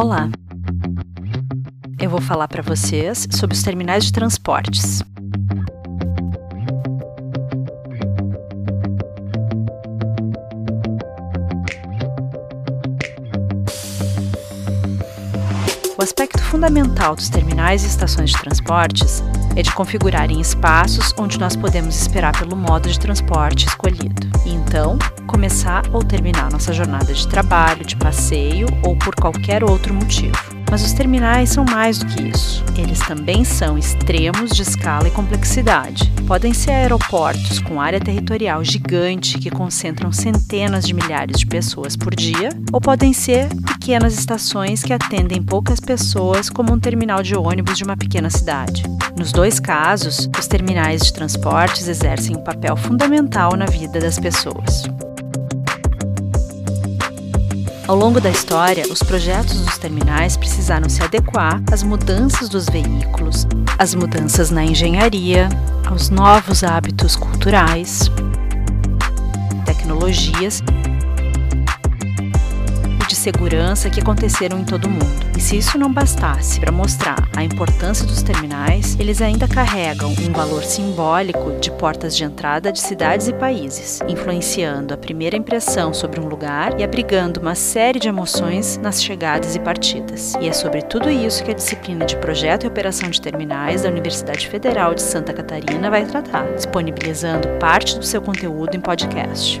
Olá! Eu vou falar para vocês sobre os terminais de transportes. O aspecto fundamental dos terminais e estações de transportes é de configurarem espaços onde nós podemos esperar pelo modo de transporte escolhido. E então, começar ou terminar nossa jornada de trabalho, de passeio ou por qualquer outro motivo. Mas os terminais são mais do que isso. Eles também são extremos de escala e complexidade. Podem ser aeroportos com área territorial gigante que concentram centenas de milhares de pessoas por dia, ou podem ser pequenas estações que atendem poucas pessoas, como um terminal de ônibus de uma pequena cidade. Nos dois casos, os terminais de transportes exercem um papel fundamental na vida das pessoas. Ao longo da história, os projetos dos terminais precisaram se adequar às mudanças dos veículos, às mudanças na engenharia, aos novos hábitos culturais, tecnologias segurança que aconteceram em todo o mundo. E se isso não bastasse para mostrar a importância dos terminais, eles ainda carregam um valor simbólico de portas de entrada de cidades e países, influenciando a primeira impressão sobre um lugar e abrigando uma série de emoções nas chegadas e partidas. E é sobre tudo isso que a disciplina de Projeto e Operação de Terminais da Universidade Federal de Santa Catarina vai tratar, disponibilizando parte do seu conteúdo em podcast.